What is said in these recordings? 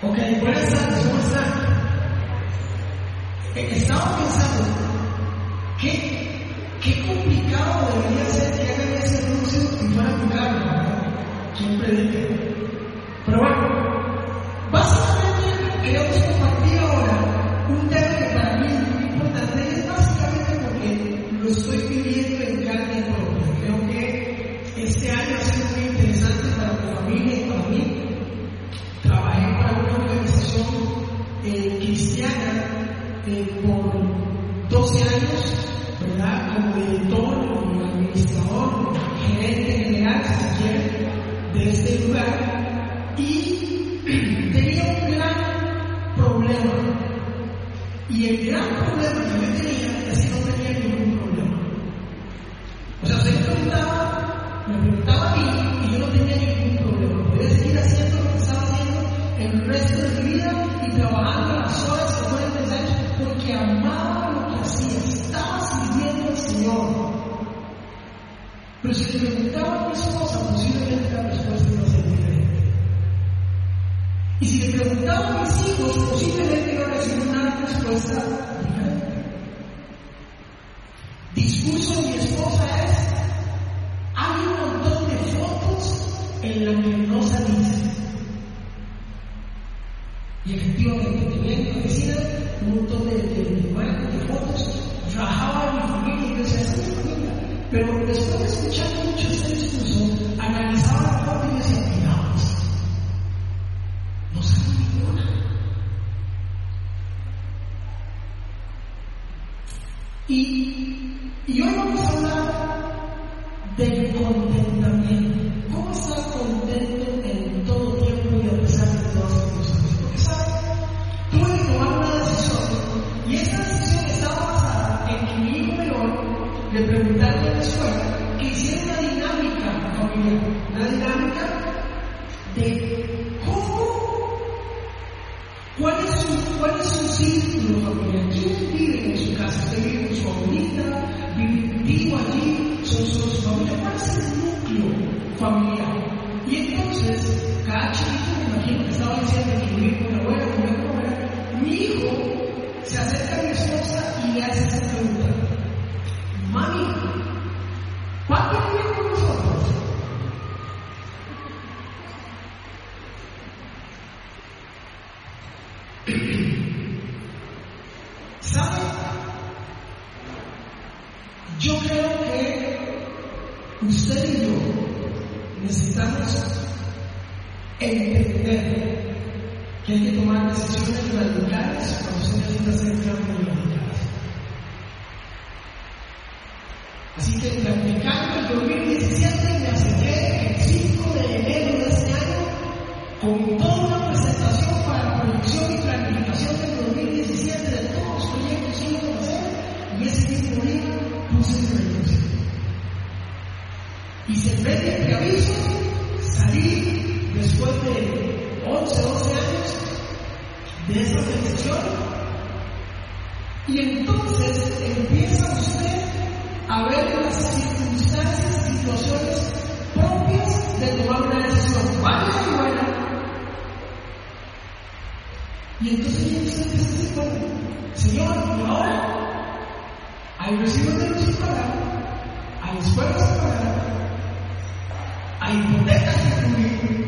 Ok, buenas tardes, ¿cómo están? Eh, estaba pensando, ¿qué, qué complicado debería ser que hagan ese anuncio y fuera tu cargo, ¿no? ¿Quién? Pero bueno, y se mete en aviso, salir después de 11, 12 años de esa bendición y entonces empieza usted a ver las circunstancias, situaciones propias de tomar una decisión mala y buena. Y entonces ya usted dice, Señor, ¿y ahora? Hay recibos de luz para hay escuelas para I protect us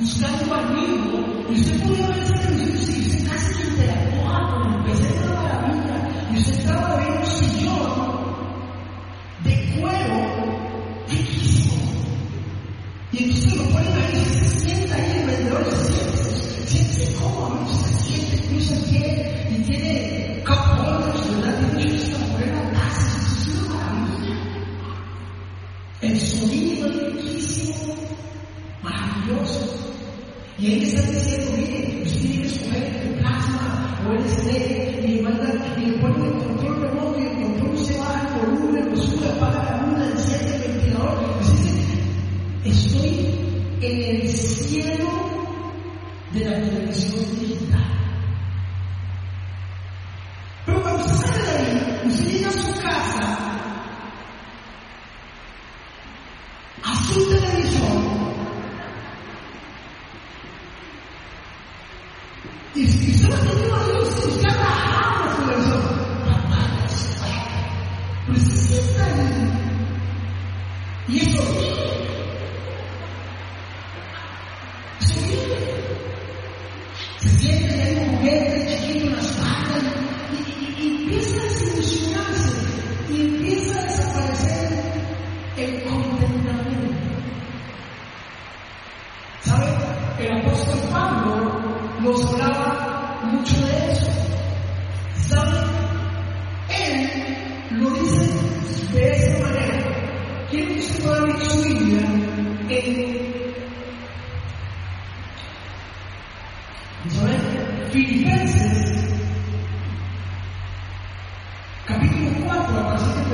buscar su amigo, y usted podía ver esa televisión y usted casi que interactuaba con el pez, esa maravilla, y usted estaba viendo un sillón de cuero que. Y entonces lo ponen ahí, se sienta ahí el vendedor, se siente, se siente cómodo, se siente, incluso tiene, y tiene capones, ¿verdad? Y tiene esta mujer atrás, es una maravilla. El sonido riquísimo, maravilloso. Y ahí están diciendo, miren, usted tiene que escoger tu casa o el este, y manda, y le ponen el control remoto y el control se va por una, lo sube, apaga la luna, enciende el ventilador. estoy en el cielo de la televisión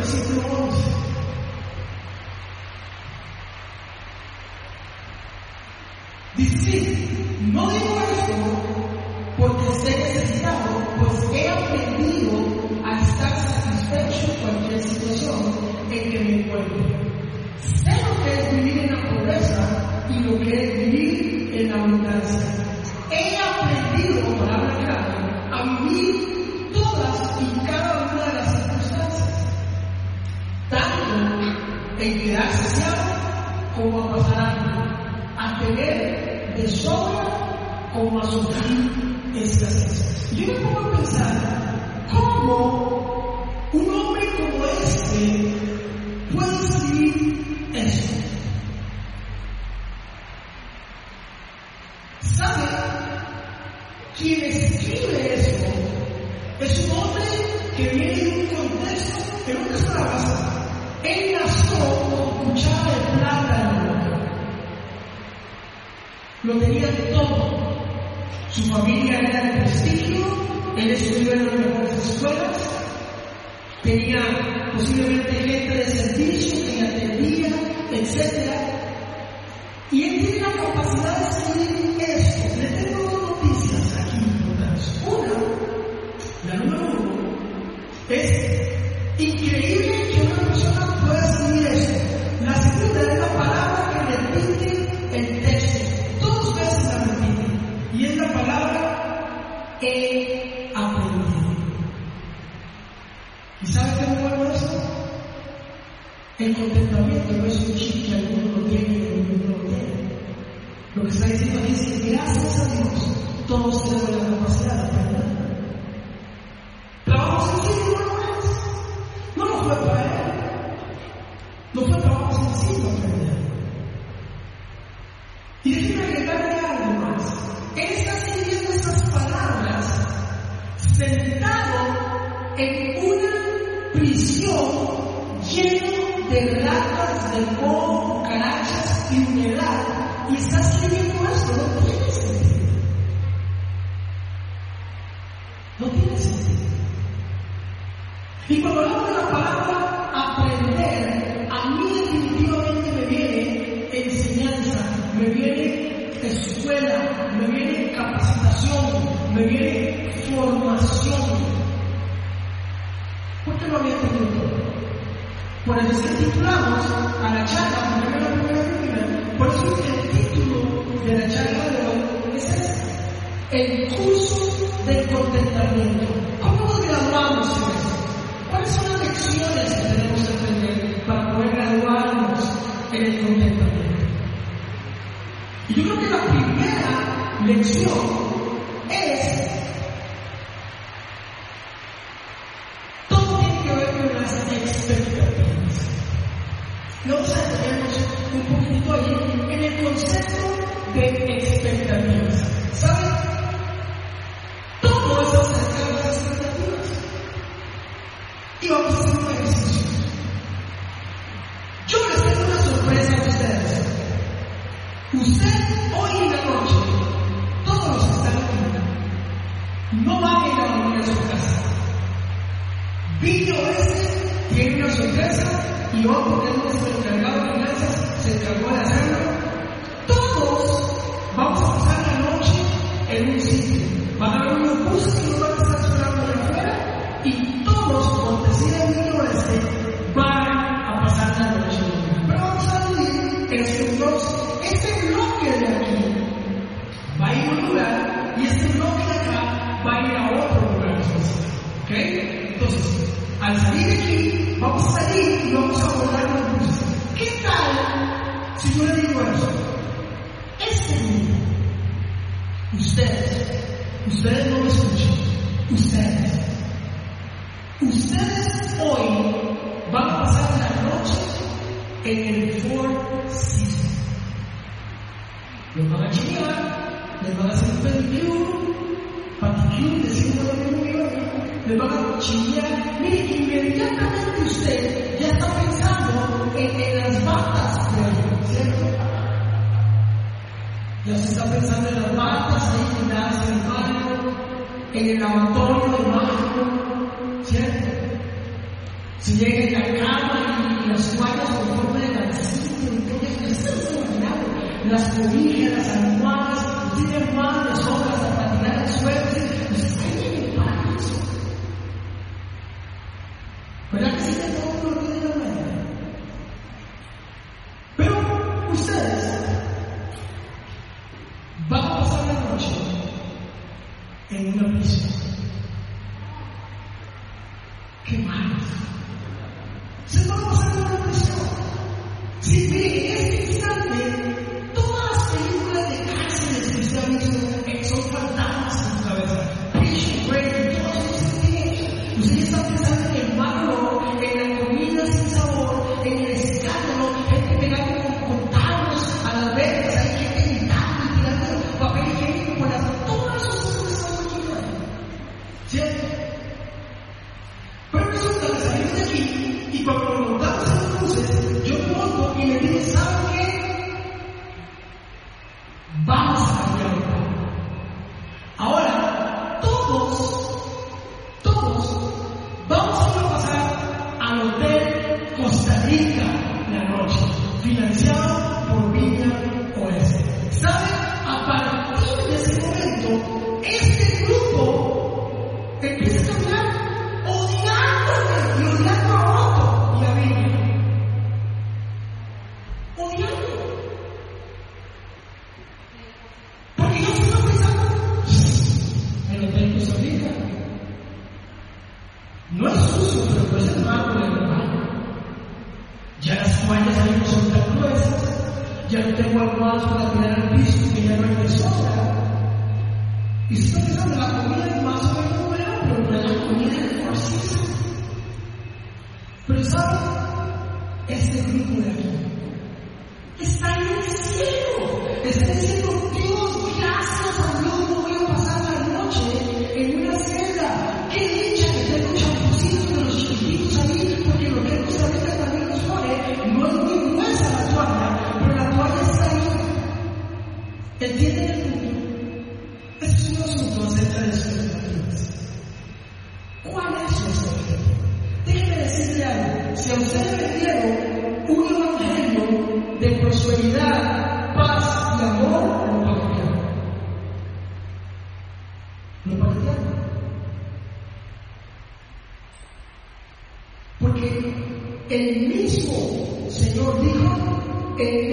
receive the No detenemos un poquito ahí en el concepto de expectativas. ¿Saben? Todo es acerca de las expectativas. Y vamos a hacer un ejercicio. Yo les tengo una sorpresa a ustedes. Ustedes las cobijas, las almohadas, tienen varias obras a patinar el suelo. ya no son tan gruesas, ya no tengo almohadas para tirar al piso, que ya no hay de sobra. Y se está pensando, la comida más o menos buena, pero no es la comida de por. Pero ¿sabes? Este grupo de aquí está en el cielo, está diciendo, Dios, gracias a Dios, no voy a pasar la noche en una celda. ¿Qué que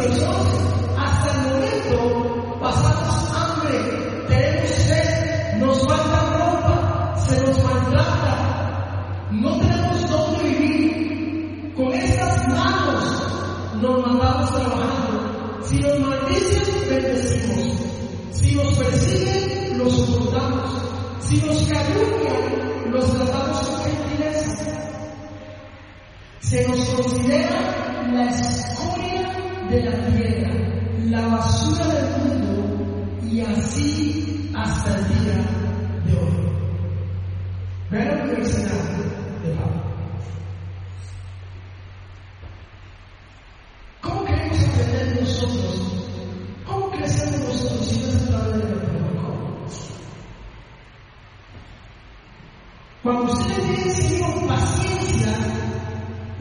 Hasta el momento pasamos hambre, tenemos sed, nos falta ropa, se nos maltrata, no tenemos dónde vivir. Con estas manos nos mandamos trabajando. Si nos maldicen, bendecimos. Si nos persiguen, los soportamos. Si nos calumnia, los tratamos con gentiles. Se nos considera la escuridora de la tierra, la basura del mundo y así hasta el día de hoy. Vean lo que dice de Pablo.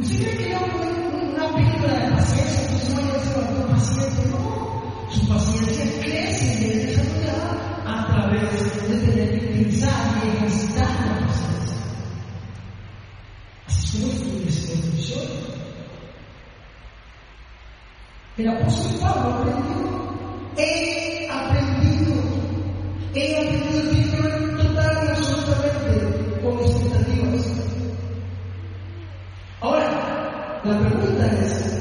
Si usted crea una película de paciencia, un sueño se va paciente, no. Su paciencia crece y es desarrollada a través de tener que pensar y ejercitar la paciencia. Así somos quienes en función. El apóstol Pablo aprendió, he aprendido, he aprendido el Gracias.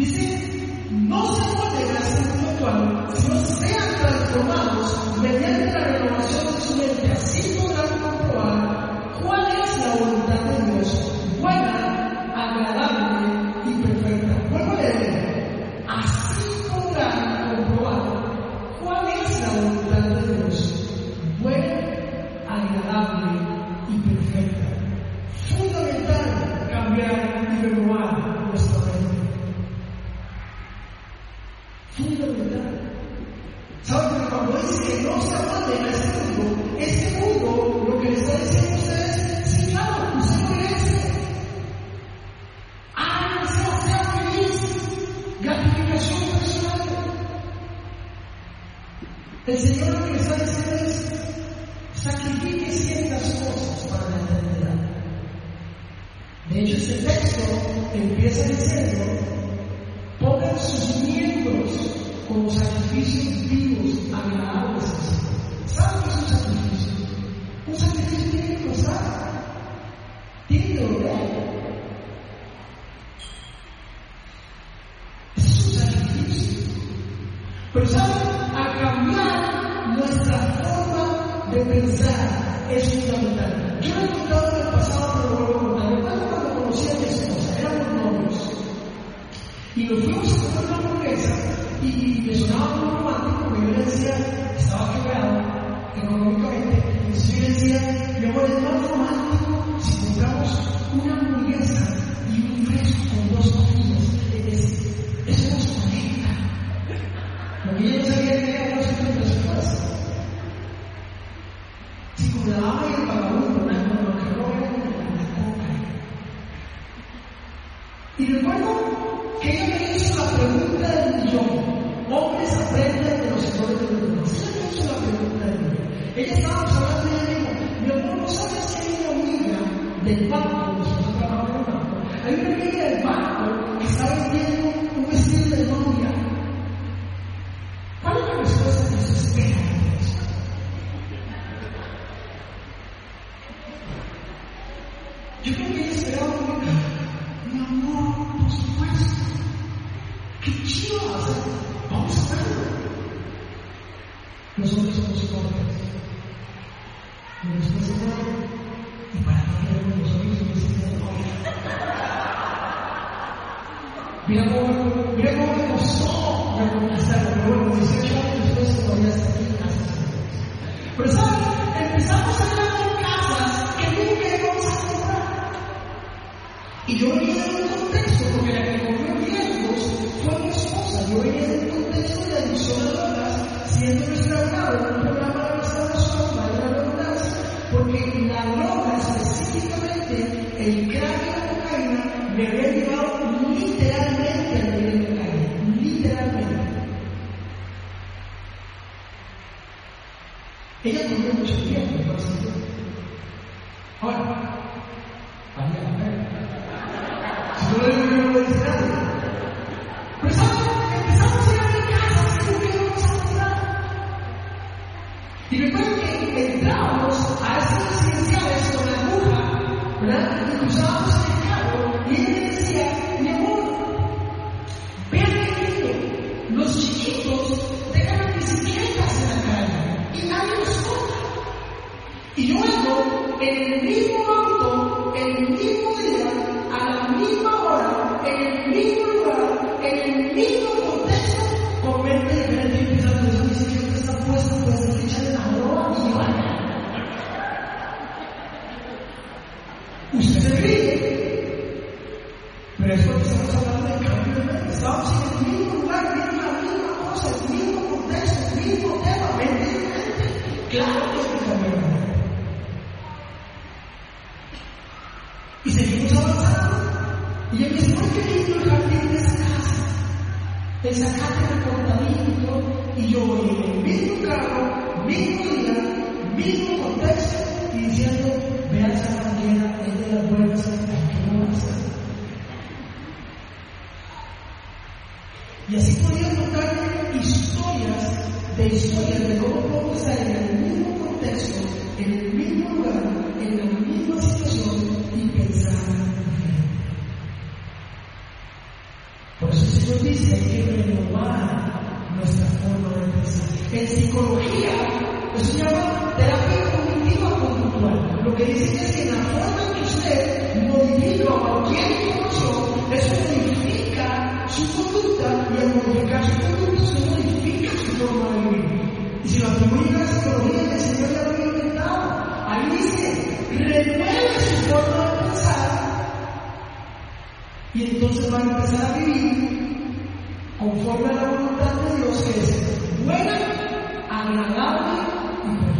Dice, no se molden hacer este mundo actual, sino sean transformados mediante la renovación de su mente, así podrán es la forma que usted modifica cualquier cosa, eso modifica su conducta y al modificar su conducta se modifica su forma de vivir. Y si las primeras economías del Señor ya lo inventado, ahí dice, renueve su forma de pensar y entonces va a empezar a vivir conforme a la voluntad de Dios que es buena, agradable y perfecta.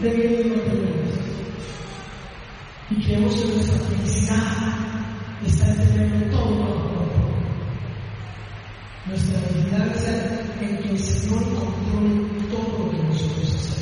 de medio no tenemos. Y creemos en nuestra felicidad está en todo lo propio. Nuestra felicidad está en que el Señor controle todo lo que nosotros hacemos.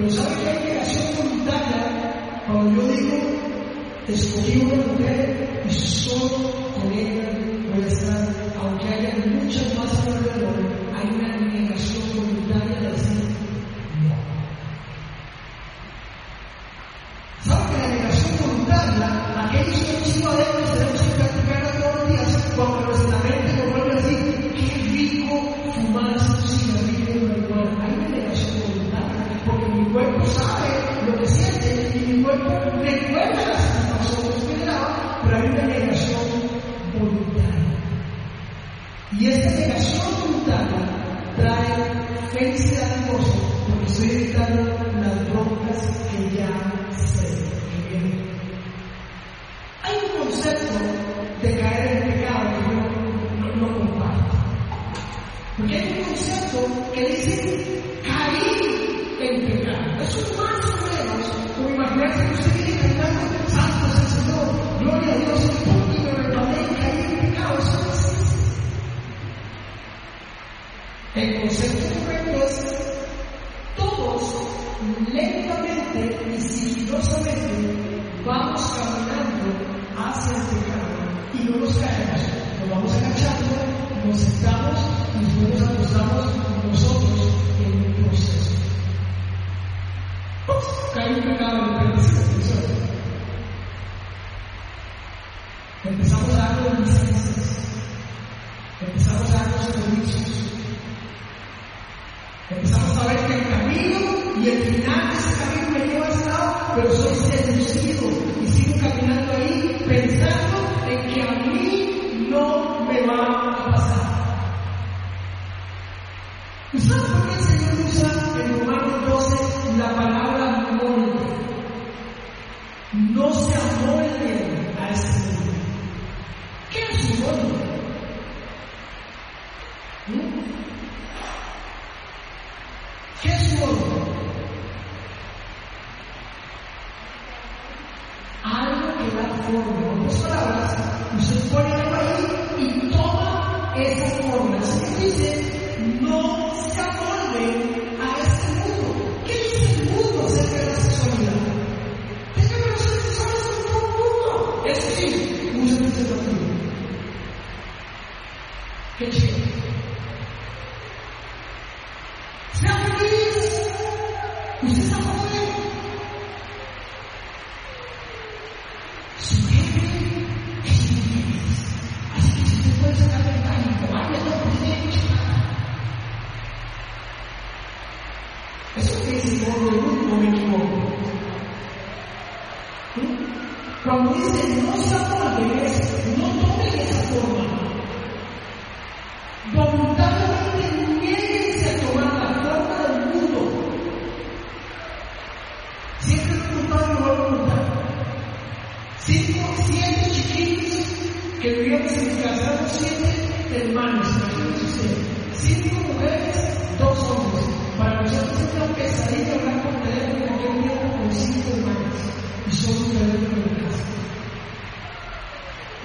Pero ¿sabe que hay negación voluntaria? Cuando yo digo, escogí una mujer y solo con ella voy a estar, aunque haya muchas más alrededor, hay una Empezamos a dar darnos licencias, empezamos a dar los permisos, empezamos a ver que el camino y el final de ese camino me lleva al lado, pero soy seducido y sigo caminando.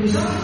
Because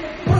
Put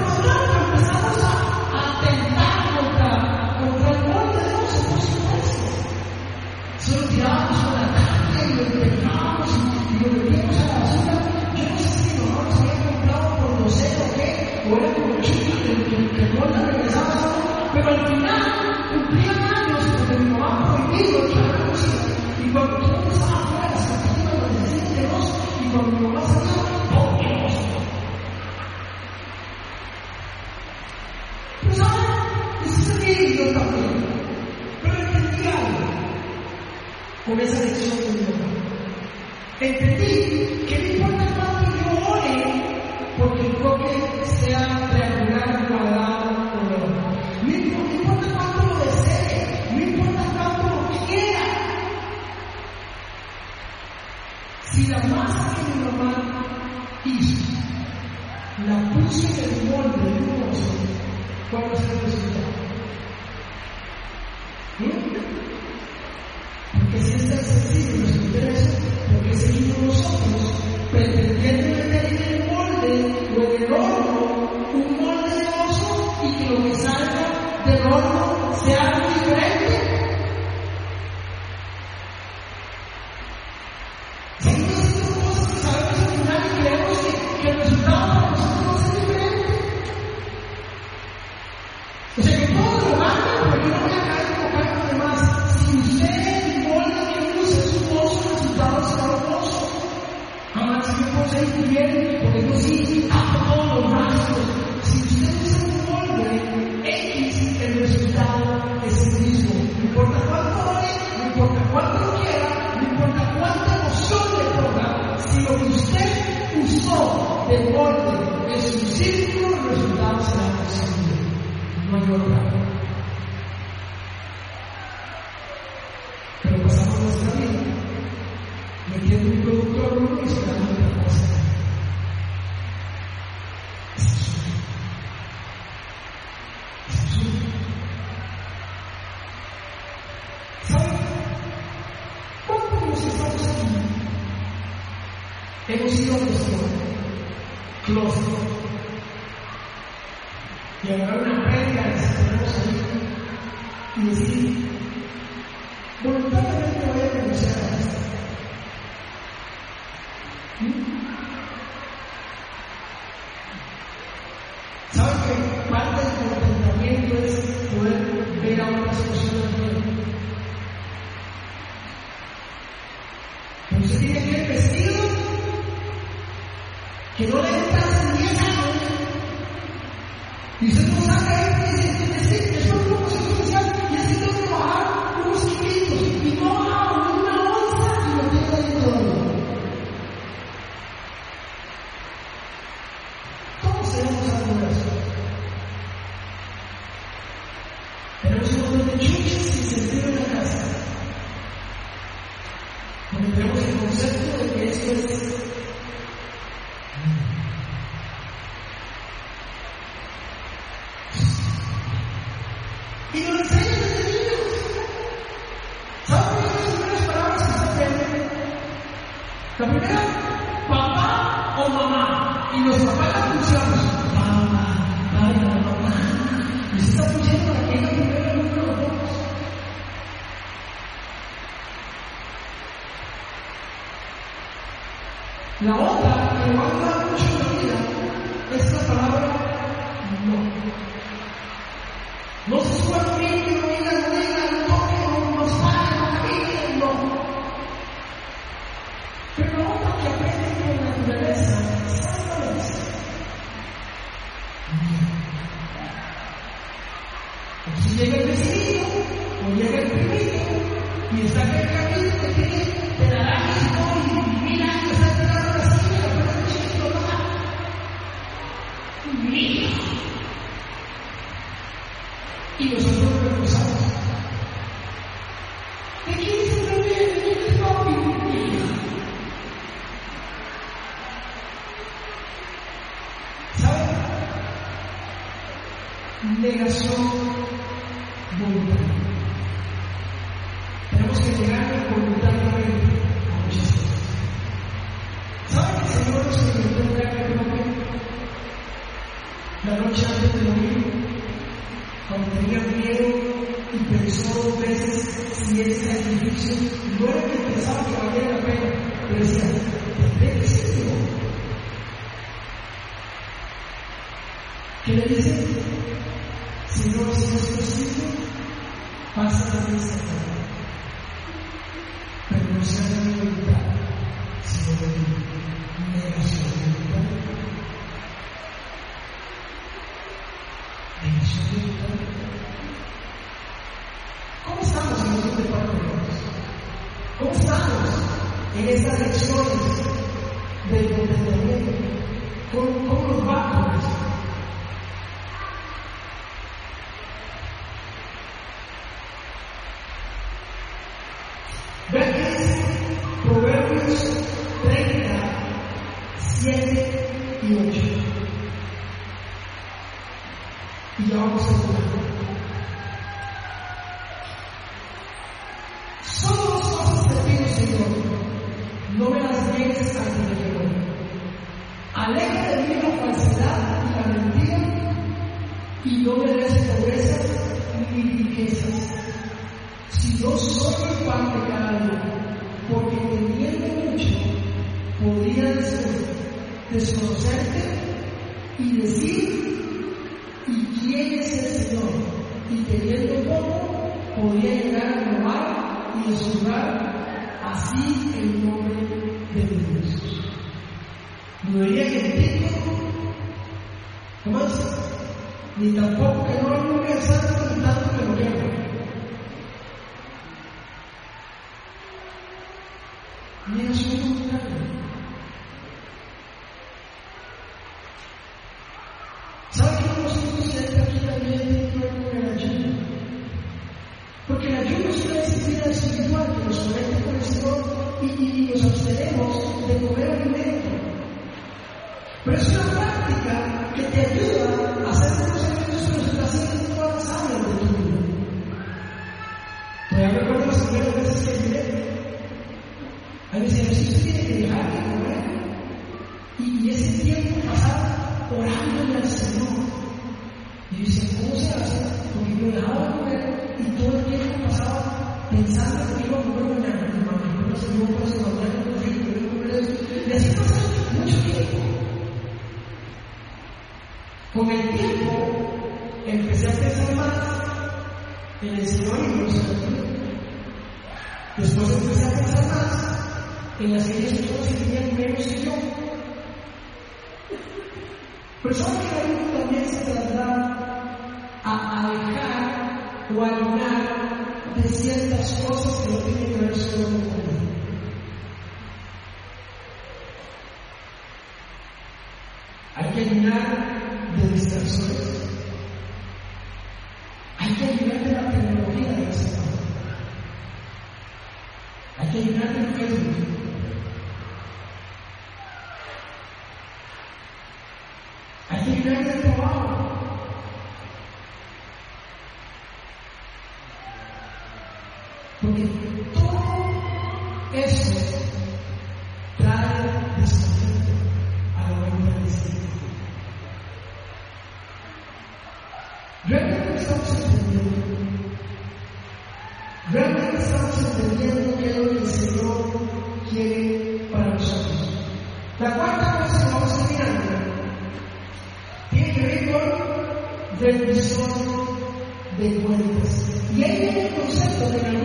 Señor, si ni en. Porque todo eso trae descontento a la obra del Espíritu. Realmente estamos entendiendo. Realmente estamos entendiendo qué es lo que el Señor quiere para nosotros. La cuarta cosa que vamos a mirar tiene que ver con rendición de cuentas. Y ahí vemos sobre la.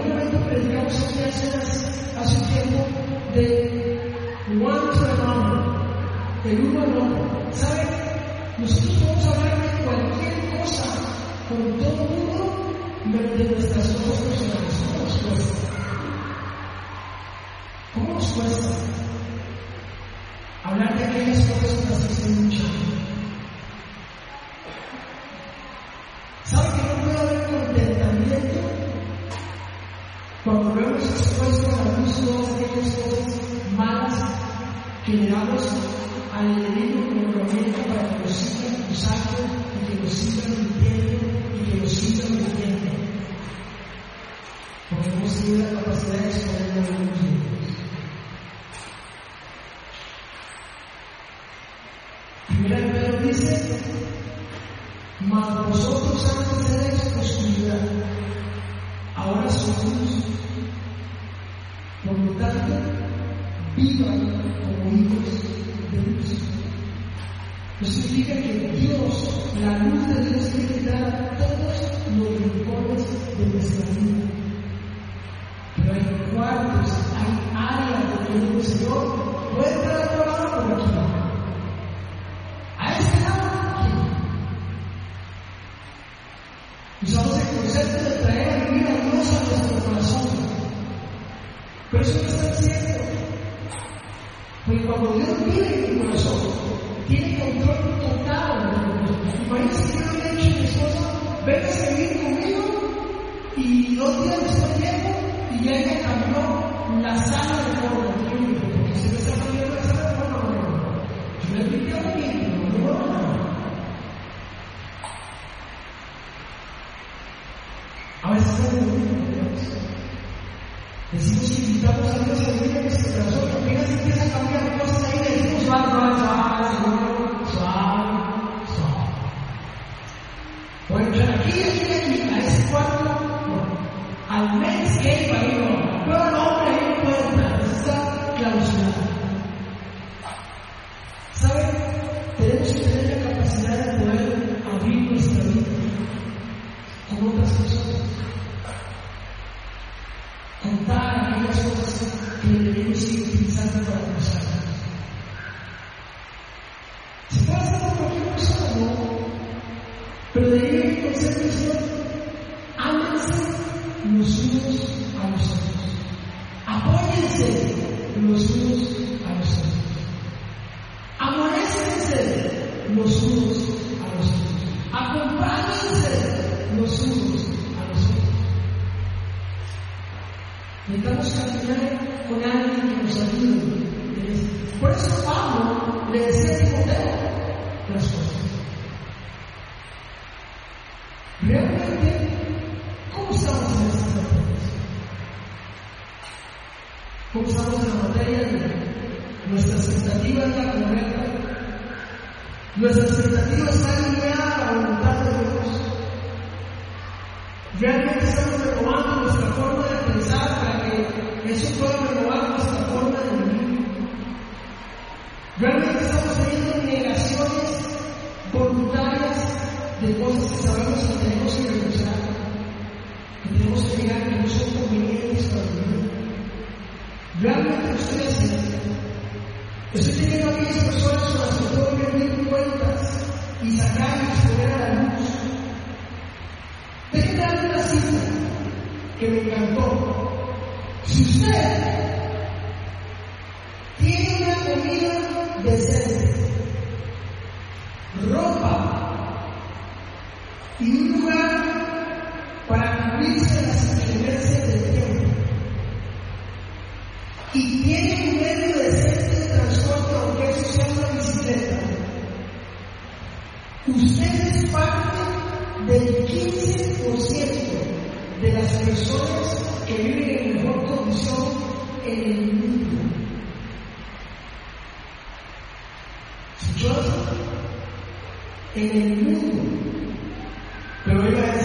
Dios tenemos que todos los rincones de nuestra vida. Pero hay cuartos, hay áreas donde yo digo, Señor, voy a entrar a trabajar por aquí. A este lado, aquí. Usamos el concepto de traer a a Dios a nuestro corazón. Pero eso no está cierto. Porque cuando Dios vive en mi corazón, Jesús los unos a los otros. Acompáñense los unos a los otros. Necesitamos caminar con alguien que nos ayude. Por eso Pablo le decía a Timoteo las cosas. Realmente, Nuestra expectativa está alineada a la voluntad de Dios. Realmente estamos renovando nuestra forma de pensar para que eso pueda renovar nuestra forma de vivir. Realmente estamos teniendo negaciones voluntarias de cosas que sabemos que tenemos que renunciar, que tenemos que mirar que no son convenientes para vivir. Realmente lo estoy haciendo. Estoy teniendo a aquellas personas con las que puedo rendir cuentas y sacar y exponer a la luz. Déjenme darle una cita que me encantó. Si usted tiene una comida decente, ropa y un lugar para cubrirse las inclemencias del tiempo, y tiene un medio decente usted es parte del 15% de las personas que viven en mejor condición en el mundo. ¿Escuchó eso? En el mundo. Pero oiga eso.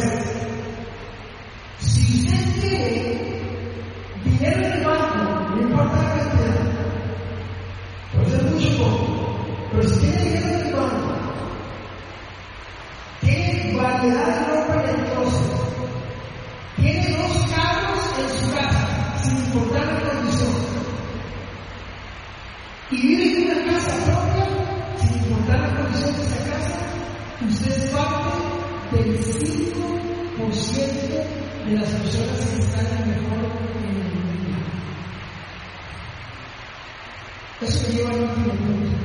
Del 5% de las personas que están mejor en el mundo. Eso lleva al último punto,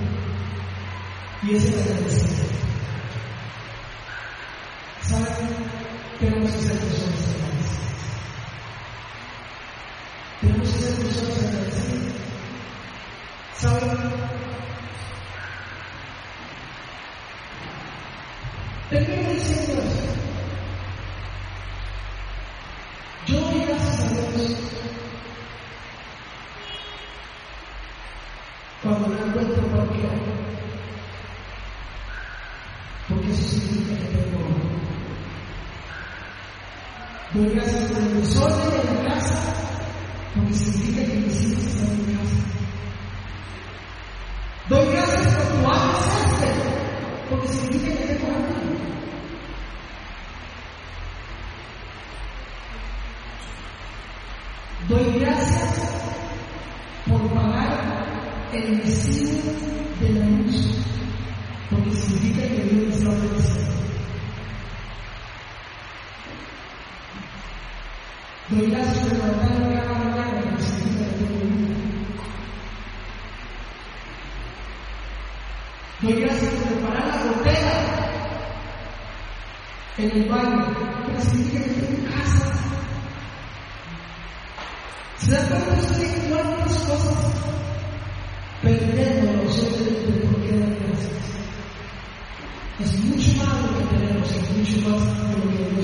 y es el agradecimiento. el recibo de la luz, porque significa que Dios nos va a. Doy gracias por levantarme cada mañana de todo. Doy gracias preparar la gotera en el baño, pero significa que estoy casa. ¿Se dan cuenta ustedes cuántas cosas perdemos nosotros de por qué dar gracias? Es mucho más lo que tenemos, es mucho más lo que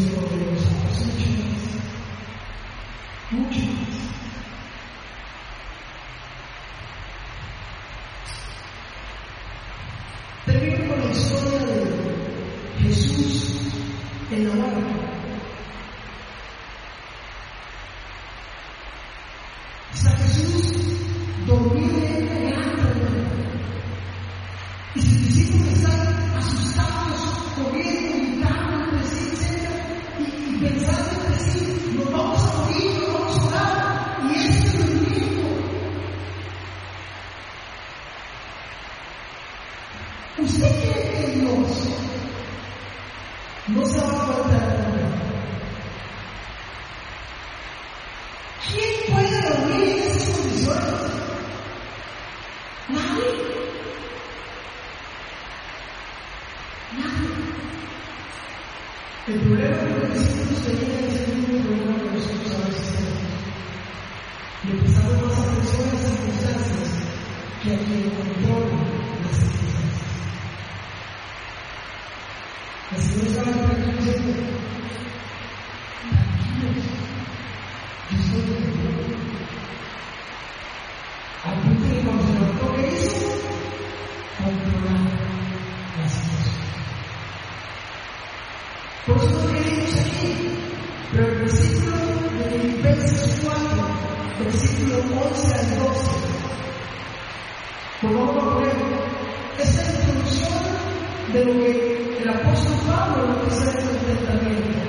de lo que el apóstol Pablo nos dice en el contentamiento.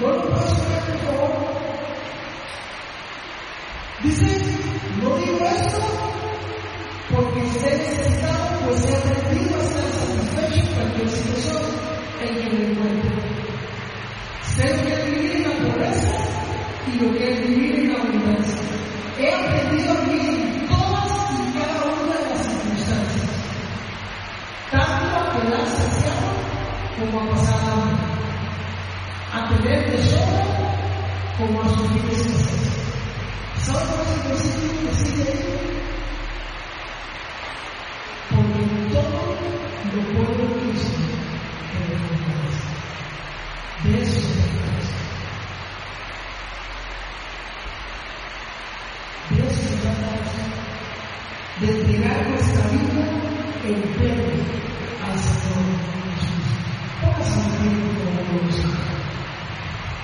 ¿No lo puedes poner, por favor? Dice, no digo esto porque esté necesitado, pues he aprendido a estar satisfecho en cualquier situación en que me encuentre. Sé lo que es vivir en la pobreza y lo que es vivir en la abundancia. He aprendido a vivir como a pasar hambre, a tener de sobra como a sufrir escasez. ¿Saben cuál es el versículo sigue? Porque todo lo puedo en Cristo que me. De eso se trata. De eso se trata. De entregar nuestra vida entera al Señor Jesús. Póngase en pie como Dios.